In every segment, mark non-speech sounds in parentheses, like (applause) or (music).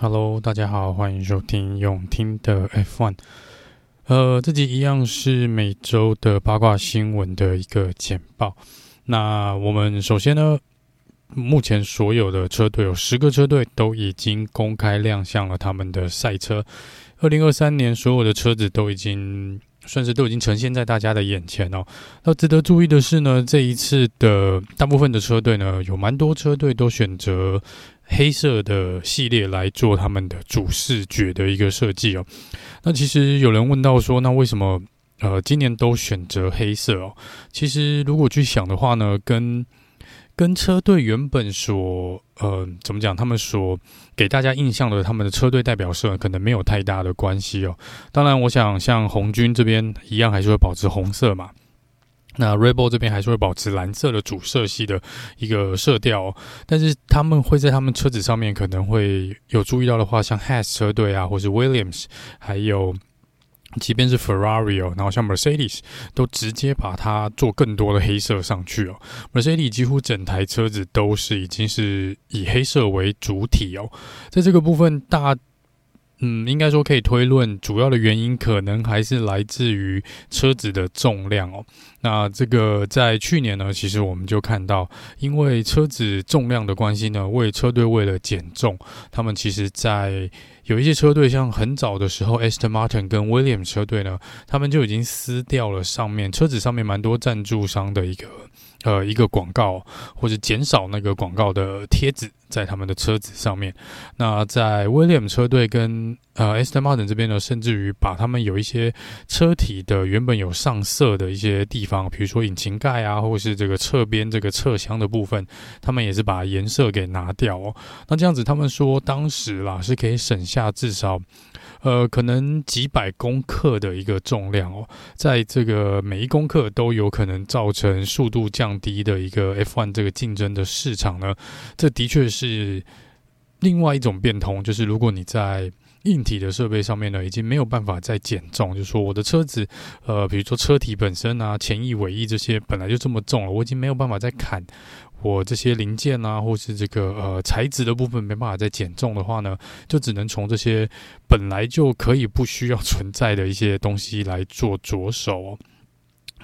Hello，大家好，欢迎收听永听的 F1。呃，这集一样是每周的八卦新闻的一个简报。那我们首先呢，目前所有的车队有十个车队都已经公开亮相了他们的赛车。二零二三年所有的车子都已经算是都已经呈现在大家的眼前哦。那值得注意的是呢，这一次的大部分的车队呢，有蛮多车队都选择。黑色的系列来做他们的主视觉的一个设计哦。那其实有人问到说，那为什么呃今年都选择黑色哦？其实如果去想的话呢，跟跟车队原本所呃怎么讲，他们所给大家印象的他们的车队代表色可能没有太大的关系哦。当然，我想像红军这边一样还是会保持红色嘛。那 Red Bull 这边还是会保持蓝色的主色系的一个色调，但是他们会在他们车子上面可能会有注意到的话，像 Haas 车队啊，或是 Williams，还有即便是 Ferrari 哦，然后像 Mercedes 都直接把它做更多的黑色上去哦。Mercedes 几乎整台车子都是已经是以黑色为主体哦，在这个部分大。嗯，应该说可以推论，主要的原因可能还是来自于车子的重量哦。那这个在去年呢，其实我们就看到，因为车子重量的关系呢，为车队为了减重，他们其实在有一些车队，像很早的时候，Aston Martin 跟 Williams 车队呢，他们就已经撕掉了上面车子上面蛮多赞助商的一个。呃，一个广告或者减少那个广告的贴纸在他们的车子上面。那在 Williams 车队跟呃 Aston Martin 这边呢，甚至于把他们有一些车体的原本有上色的一些地方，比如说引擎盖啊，或是这个侧边这个侧箱的部分，他们也是把颜色给拿掉哦。那这样子，他们说当时啦是可以省下至少。呃，可能几百公克的一个重量哦，在这个每一公克都有可能造成速度降低的一个 FONE 这个竞争的市场呢，这的确是另外一种变通。就是如果你在硬体的设备上面呢，已经没有办法再减重，就说我的车子，呃，比如说车体本身啊，前翼、尾翼这些本来就这么重了，我已经没有办法再砍。我这些零件啊，或是这个呃材质的部分没办法再减重的话呢，就只能从这些本来就可以不需要存在的一些东西来做着手。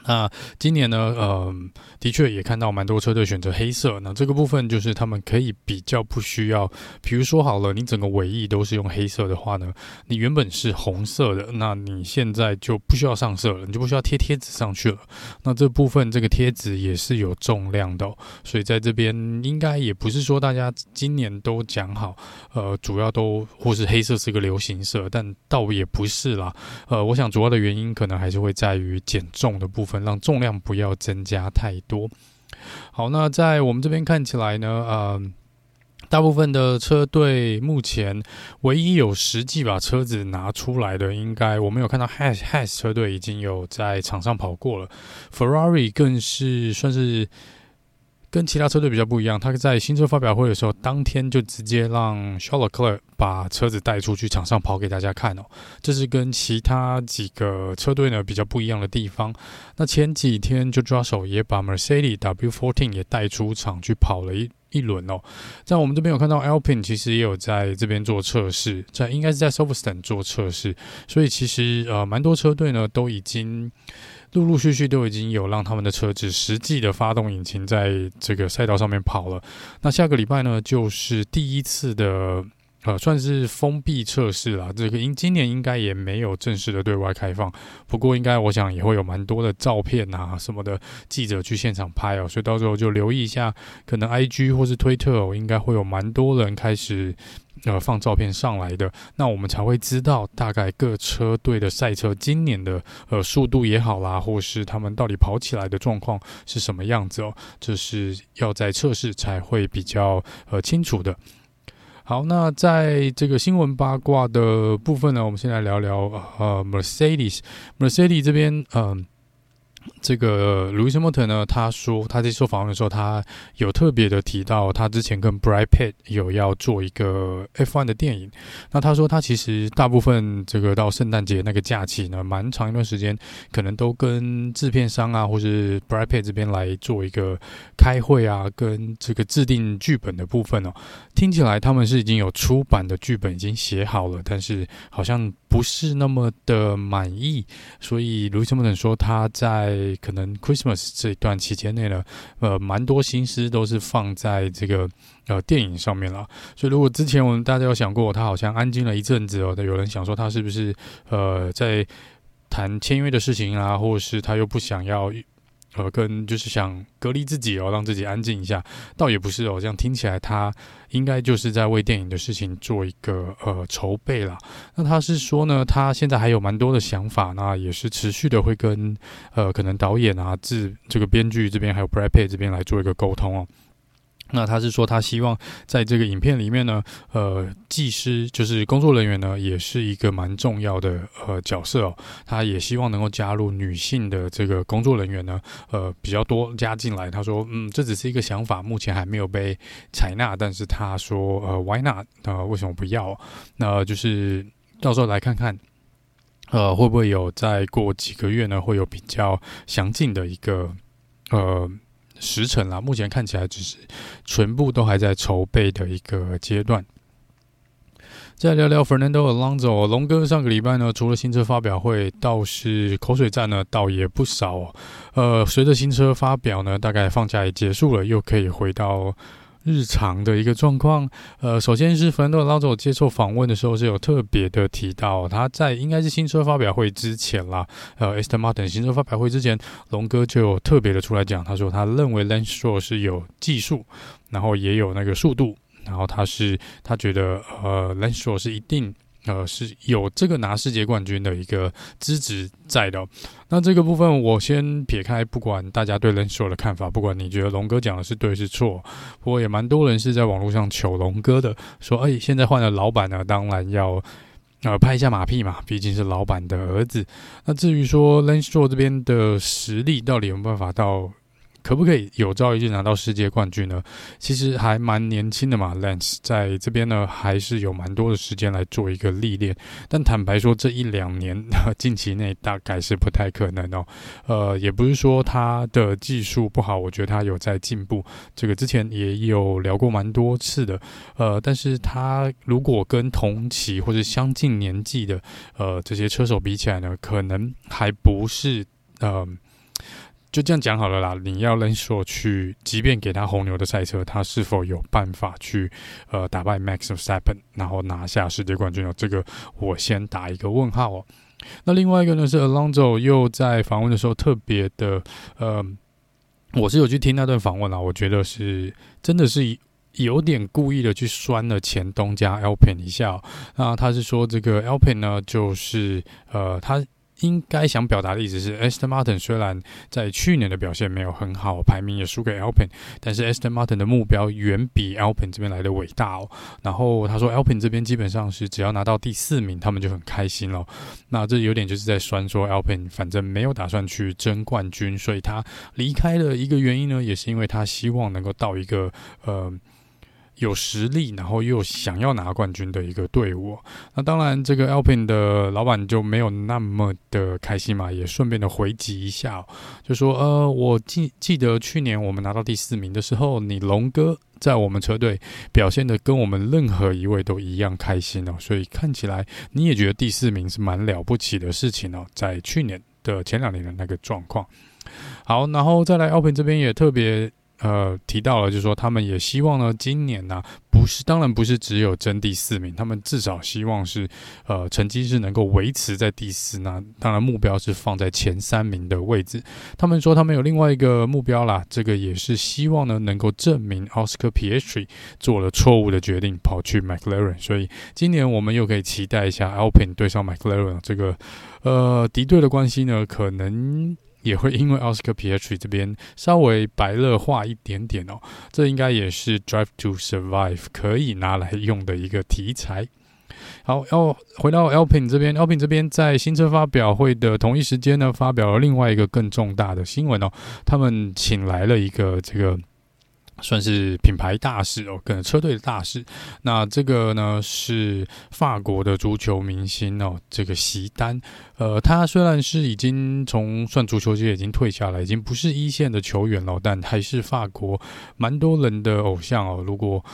那今年呢，呃，的确也看到蛮多车队选择黑色。那这个部分就是他们可以比较不需要，比如说好了，你整个尾翼都是用黑色的话呢，你原本是红色的，那你现在就不需要上色了，你就不需要贴贴纸上去了。那这部分这个贴纸也是有重量的，所以在这边应该也不是说大家今年都讲好，呃，主要都或是黑色是个流行色，但倒也不是啦。呃，我想主要的原因可能还是会在于减重的部分。让重量不要增加太多。好，那在我们这边看起来呢，呃，大部分的车队目前唯一有实际把车子拿出来的，应该我们有看到 has has 车队已经有在场上跑过了，Ferrari 更是算是。跟其他车队比较不一样，他在新车发表会的时候，当天就直接让 s h a r l e c l e r 把车子带出去场上跑给大家看哦。这是跟其他几个车队呢比较不一样的地方。那前几天就抓手也把 Mercedes W14 也带出场去跑了一一轮哦。在我们这边有看到 Alpine 其实也有在这边做测试，在应该是在 Silverstone 做测试，所以其实呃蛮多车队呢都已经。陆陆续续都已经有让他们的车子实际的发动引擎在这个赛道上面跑了。那下个礼拜呢，就是第一次的呃，算是封闭测试啦。这个应今年应该也没有正式的对外开放，不过应该我想也会有蛮多的照片啊什么的记者去现场拍哦，所以到时候就留意一下，可能 IG 或是推特哦，应该会有蛮多人开始。呃，放照片上来的，那我们才会知道大概各车队的赛车今年的呃速度也好啦，或是他们到底跑起来的状况是什么样子哦，这是要在测试才会比较呃清楚的。好，那在这个新闻八卦的部分呢，我们先来聊聊呃 Mercedes，Mercedes 这边嗯。这个 Lewis Hamilton 呢，他说他在受访的时候，他有特别的提到，他之前跟 Brad Pitt 有要做一个 F1 的电影。那他说他其实大部分这个到圣诞节那个假期呢，蛮长一段时间，可能都跟制片商啊，或是 Brad Pitt 这边来做一个开会啊，跟这个制定剧本的部分哦，听起来他们是已经有出版的剧本已经写好了，但是好像不是那么的满意，所以 Lewis Hamilton 说他在可能 Christmas 这一段期间内呢，呃，蛮多心思都是放在这个呃电影上面了。所以如果之前我们大家有想过，他好像安静了一阵子哦，有人想说他是不是呃在谈签约的事情啊，或者是他又不想要。呃，跟就是想隔离自己哦，让自己安静一下，倒也不是哦。这样听起来，他应该就是在为电影的事情做一个呃筹备啦。那他是说呢，他现在还有蛮多的想法，那也是持续的会跟呃可能导演啊、制这个编剧这边还有 Brad Pitt 这边来做一个沟通哦。那他是说，他希望在这个影片里面呢，呃，技师就是工作人员呢，也是一个蛮重要的呃角色哦。他也希望能够加入女性的这个工作人员呢，呃，比较多加进来。他说，嗯，这只是一个想法，目前还没有被采纳。但是他说，呃，Why not？呃，为什么不要？那就是到时候来看看，呃，会不会有再过几个月呢，会有比较详尽的一个呃。时辰啦，目前看起来只是全部都还在筹备的一个阶段。再聊聊 Fernando Alonso，龙哥上个礼拜呢，除了新车发表会，倒是口水战呢，倒也不少。呃，随着新车发表呢，大概放假也结束了，又可以回到。日常的一个状况，呃，首先是芬多拉佐接受访问的时候是有特别的提到，他在应该是新车发表会之前啦，呃，Aston Martin 新车发表会之前，龙哥就有特别的出来讲，他说他认为 Landroo 是有技术，然后也有那个速度，然后他是他觉得呃 Landroo 是一定。呃，是有这个拿世界冠军的一个资质在的。那这个部分我先撇开，不管大家对 Lance Stroll 的看法，不管你觉得龙哥讲的是对是错，不过也蛮多人是在网络上求龙哥的，说，哎，现在换了老板呢，当然要呃拍一下马屁嘛，毕竟是老板的儿子。那至于说 Lance Stroll 这边的实力到底有没有办法到？可不可以有朝一日拿到世界冠军呢？其实还蛮年轻的嘛，Lance 在这边呢，还是有蛮多的时间来做一个历练。但坦白说，这一两年 (laughs) 近期内大概是不太可能哦。呃，也不是说他的技术不好，我觉得他有在进步。这个之前也有聊过蛮多次的。呃，但是他如果跟同期或者相近年纪的呃这些车手比起来呢，可能还不是呃。就这样讲好了啦。你要能说去，即便给他红牛的赛车，他是否有办法去呃打败 Max Verstappen，然后拿下世界冠军呢？这个我先打一个问号哦。那另外一个呢是 Alonso 又在访问的时候特别的呃，我是有去听那段访问啦，我觉得是真的是有点故意的去酸了前东家 Alpin 一下哦。那他是说这个 Alpin 呢，就是呃他。应该想表达的意思是，Aston Martin 虽然在去年的表现没有很好，排名也输给 Alpin，但是 Aston Martin 的目标远比 Alpin 这边来的伟大哦。然后他说，Alpin 这边基本上是只要拿到第四名，他们就很开心了。那这有点就是在酸说，Alpin 反正没有打算去争冠军，所以他离开的一个原因呢，也是因为他希望能够到一个呃。有实力，然后又想要拿冠军的一个队伍。那当然，这个 Alpine 的老板就没有那么的开心嘛，也顺便的回击一下哦，就说：“呃，我记记得去年我们拿到第四名的时候，你龙哥在我们车队表现的跟我们任何一位都一样开心哦，所以看起来你也觉得第四名是蛮了不起的事情哦，在去年的前两年的那个状况。好，然后再来 Alpin 这边也特别。”呃，提到了，就是说他们也希望呢，今年呢、不是，当然不是只有争第四名，他们至少希望是，呃，成绩是能够维持在第四。那当然目标是放在前三名的位置。他们说他们有另外一个目标啦，这个也是希望呢，能够证明 Oscar Piastri 做了错误的决定，跑去 McLaren。所以今年我们又可以期待一下 Alpine 对上 McLaren 这个，呃，敌对的关系呢，可能。也会因为奥斯卡皮耶特这边稍微白热化一点点哦，这应该也是 Drive to Survive 可以拿来用的一个题材。好，要回到 Alpine 这边，Alpine 这边在新车发表会的同一时间呢，发表了另外一个更重大的新闻哦，他们请来了一个这个算是品牌大使哦，跟车队的大使。那这个呢是法国的足球明星哦，这个席丹。呃，他虽然是已经从算足球界已经退下来，已经不是一线的球员了，但还是法国蛮多人的偶像哦。如果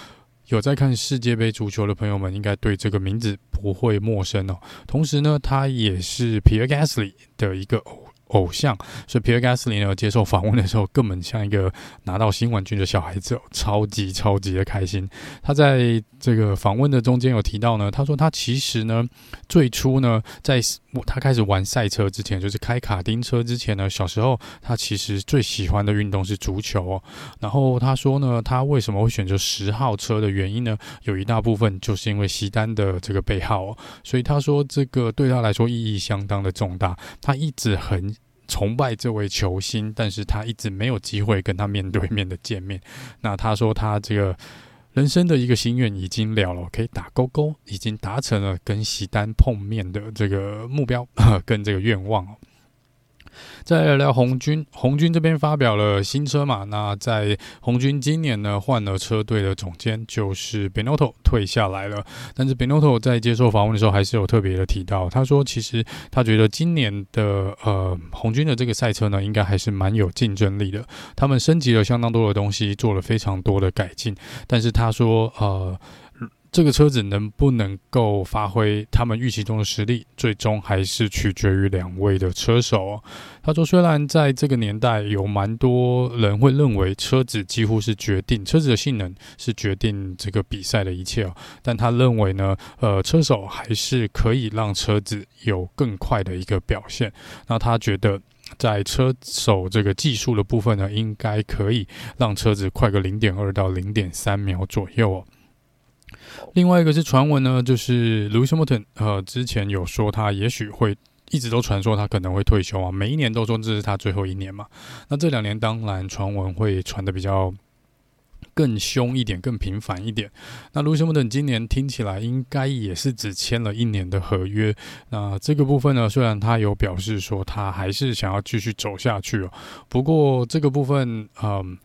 有在看世界杯足球的朋友们，应该对这个名字不会陌生哦。同时呢，他也是皮尔加斯利的一个偶。偶像，所以皮尔加斯林呢接受访问的时候，根本像一个拿到新玩具的小孩子，超级超级的开心。他在这个访问的中间有提到呢，他说他其实呢最初呢在他开始玩赛车之前，就是开卡丁车之前呢，小时候他其实最喜欢的运动是足球哦。然后他说呢，他为什么会选择十号车的原因呢，有一大部分就是因为西单的这个背号哦。所以他说这个对他来说意义相当的重大，他一直很。崇拜这位球星，但是他一直没有机会跟他面对面的见面。那他说他这个人生的一个心愿已经了了，可以打勾勾，已经达成了跟席丹碰面的这个目标 (laughs) 跟这个愿望。再来聊红军，红军这边发表了新车嘛？那在红军今年呢换了车队的总监，就是 Benotto 退下来了。但是 Benotto 在接受访问的时候，还是有特别的提到，他说其实他觉得今年的呃红军的这个赛车呢，应该还是蛮有竞争力的。他们升级了相当多的东西，做了非常多的改进。但是他说呃。这个车子能不能够发挥他们预期中的实力，最终还是取决于两位的车手。他说，虽然在这个年代有蛮多人会认为车子几乎是决定车子的性能是决定这个比赛的一切哦，但他认为呢，呃，车手还是可以让车子有更快的一个表现。那他觉得，在车手这个技术的部分呢，应该可以让车子快个零点二到零点三秒左右哦。另外一个是传闻呢，就是 Lewis Hamilton，呃，之前有说他也许会一直都传说他可能会退休啊，每一年都说这是他最后一年嘛。那这两年当然传闻会传得比较更凶一点，更频繁一点。那 Lewis Hamilton 今年听起来应该也是只签了一年的合约。那这个部分呢，虽然他有表示说他还是想要继续走下去哦，不过这个部分，嗯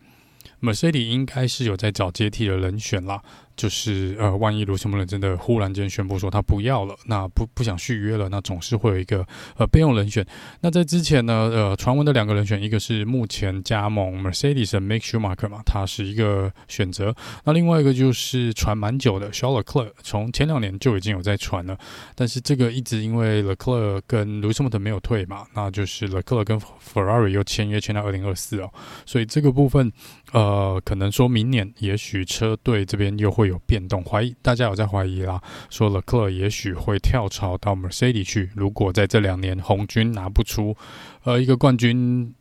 ，Mercedes 应该是有在找接替的人选啦。就是呃，万一卢西莫人真的忽然间宣布说他不要了，那不不想续约了，那总是会有一个呃备用人选。那在之前呢，呃，传闻的两个人选，一个是目前加盟 Mercedes 的 Mick Schumacher 嘛，他是一个选择。那另外一个就是传蛮久的 Charles Leclerc，从前两年就已经有在传了，但是这个一直因为 Leclerc 跟卢西莫特没有退嘛，那就是 Leclerc 跟 Ferrari 又签约签到二零二四哦，所以这个部分呃，可能说明年也许车队这边又会。有变动，怀疑大家有在怀疑啦，说勒克尔也许会跳槽到 Mercedes 去。如果在这两年红军拿不出呃一个冠军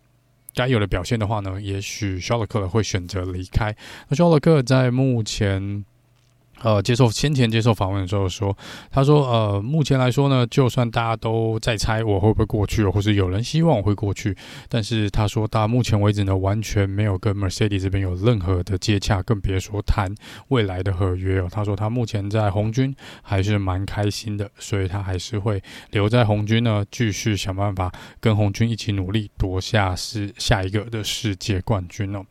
该有的表现的话呢，也许肖勒克尔会选择离开。那肖勒克尔在目前。呃，接受先前接受访问的时候说，他说，呃，目前来说呢，就算大家都在猜我会不会过去，或是有人希望我会过去，但是他说到目前为止呢，完全没有跟 Mercedes 这边有任何的接洽，更别说谈未来的合约哦。他说他目前在红军还是蛮开心的，所以他还是会留在红军呢，继续想办法跟红军一起努力夺下是下一个的世界冠军哦。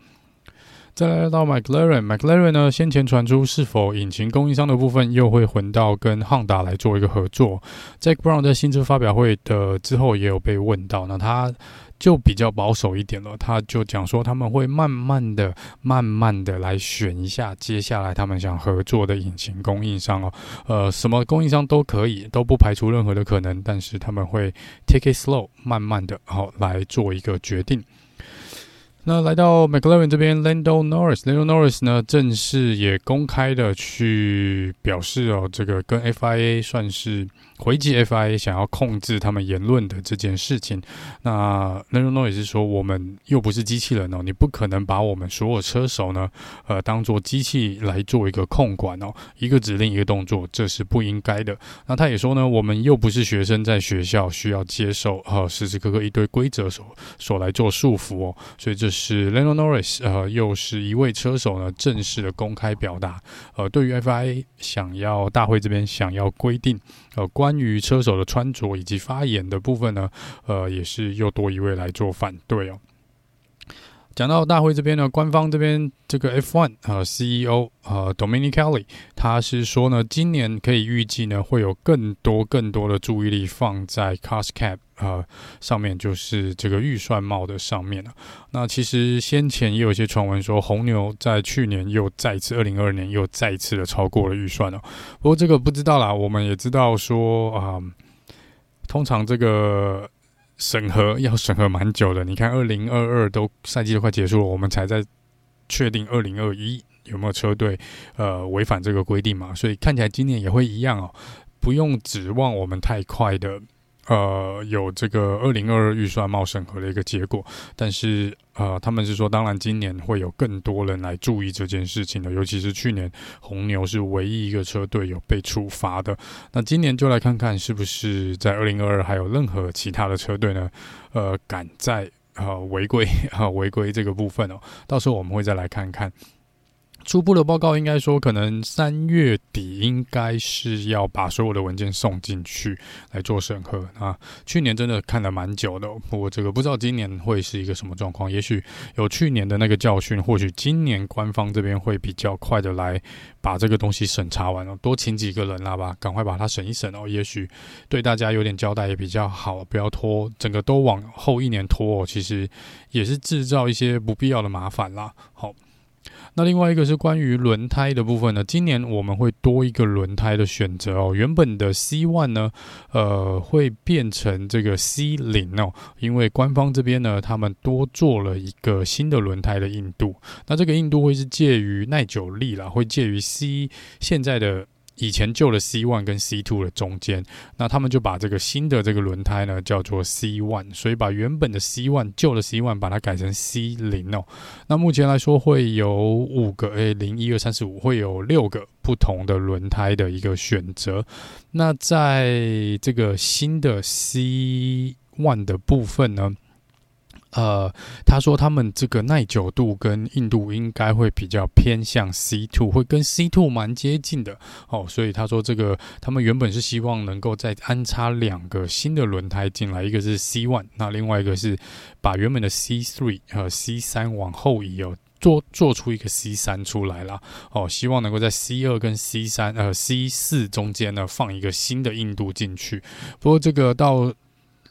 再来到 McLaren，McLaren 呢，先前传出是否引擎供应商的部分又会混到跟 Honda 来做一个合作。Jack Brown 在新车发表会的之后也有被问到，那他就比较保守一点了，他就讲说他们会慢慢的、慢慢的来选一下接下来他们想合作的引擎供应商哦，呃，什么供应商都可以，都不排除任何的可能，但是他们会 take it slow，慢慢的好来做一个决定。那来到 McLaren 这边，Lando Norris，Lando Norris 呢，正式也公开的去表示哦，这个跟 FIA 算是。回击 FIA 想要控制他们言论的这件事情，那 Lando n o 也是说，我们又不是机器人哦，你不可能把我们所有车手呢，呃，当做机器来做一个控管哦，一个指令一个动作，这是不应该的。那他也说呢，我们又不是学生，在学校需要接受呃时时刻刻一堆规则所所来做束缚哦，所以这是 Lando Norris 呃，又是一位车手呢，正式的公开表达，呃，对于 FIA 想要大会这边想要规定。呃，关关于车手的穿着以及发言的部分呢，呃，也是又多一位来做反对哦。讲到大会这边呢，官方这边这个 F1 呃 CEO 呃 Dominicali 他是说呢，今年可以预计呢会有更多更多的注意力放在 Cost Cap 呃上面，就是这个预算帽的上面了。那其实先前也有一些传闻说，红牛在去年又再次，二零二二年又再次的超过了预算了。不过这个不知道啦，我们也知道说啊、通常这个。审核要审核蛮久的，你看，二零二二都赛季都快结束了，我们才在确定二零二一有没有车队呃违反这个规定嘛？所以看起来今年也会一样哦，不用指望我们太快的。呃，有这个二零二二预算帽审核的一个结果，但是呃，他们是说，当然今年会有更多人来注意这件事情的，尤其是去年红牛是唯一一个车队有被处罚的，那今年就来看看是不是在二零二二还有任何其他的车队呢？呃，敢在呃违规啊违规这个部分哦，到时候我们会再来看看。初步的报告应该说，可能三月底应该是要把所有的文件送进去来做审核啊。去年真的看了蛮久的，不过这个不知道今年会是一个什么状况。也许有去年的那个教训，或许今年官方这边会比较快的来把这个东西审查完了，多请几个人啦吧，赶快把它审一审哦。也许对大家有点交代也比较好，不要拖，整个都往后一年拖，其实也是制造一些不必要的麻烦啦。好。那另外一个是关于轮胎的部分呢，今年我们会多一个轮胎的选择哦。原本的 C One 呢，呃，会变成这个 C 零哦，因为官方这边呢，他们多做了一个新的轮胎的硬度。那这个硬度会是介于耐久力啦，会介于 C 现在的。以前旧的 C one 跟 C two 的中间，那他们就把这个新的这个轮胎呢叫做 C one，所以把原本的 C one 旧的 C one 把它改成 C 零哦。那目前来说会有五个，诶，零一二三四五会有六个不同的轮胎的一个选择。那在这个新的 C one 的部分呢？呃，他说他们这个耐久度跟硬度应该会比较偏向 C two，会跟 C two 蛮接近的哦。所以他说这个他们原本是希望能够再安插两个新的轮胎进来，一个是 C one，那另外一个是把原本的 C three 和 C 三往后移哦，做做出一个 C 三出来啦。哦。希望能够在 C 二跟 C 三呃 C 四中间呢放一个新的硬度进去。不过这个到。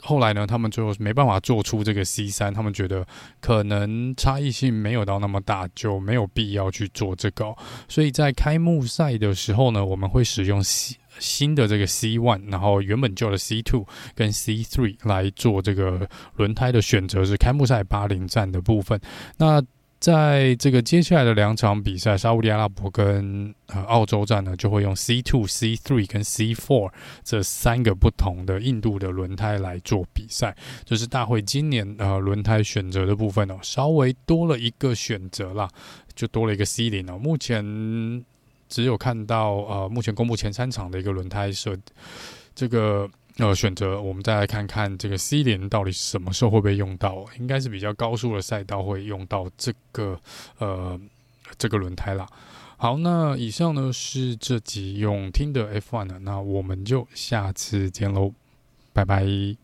后来呢，他们就没办法做出这个 C 三，他们觉得可能差异性没有到那么大，就没有必要去做这个。所以在开幕赛的时候呢，我们会使用新新的这个 C one，然后原本旧的 C two 跟 C three 来做这个轮胎的选择，是开幕赛巴林站的部分。那在这个接下来的两场比赛，沙乌地阿拉伯跟呃澳洲站呢，就会用 C two、C three 跟 C four 这三个不同的印度的轮胎来做比赛。就是大会今年呃轮胎选择的部分哦，稍微多了一个选择啦，就多了一个 C 零哦。目前只有看到呃目前公布前三场的一个轮胎设这个。呃，选择我们再来看看这个 C 零到底什么时候会被用到？应该是比较高速的赛道会用到这个呃这个轮胎啦。好，那以上呢是这集用听的 F1 的，那我们就下次见喽，拜拜。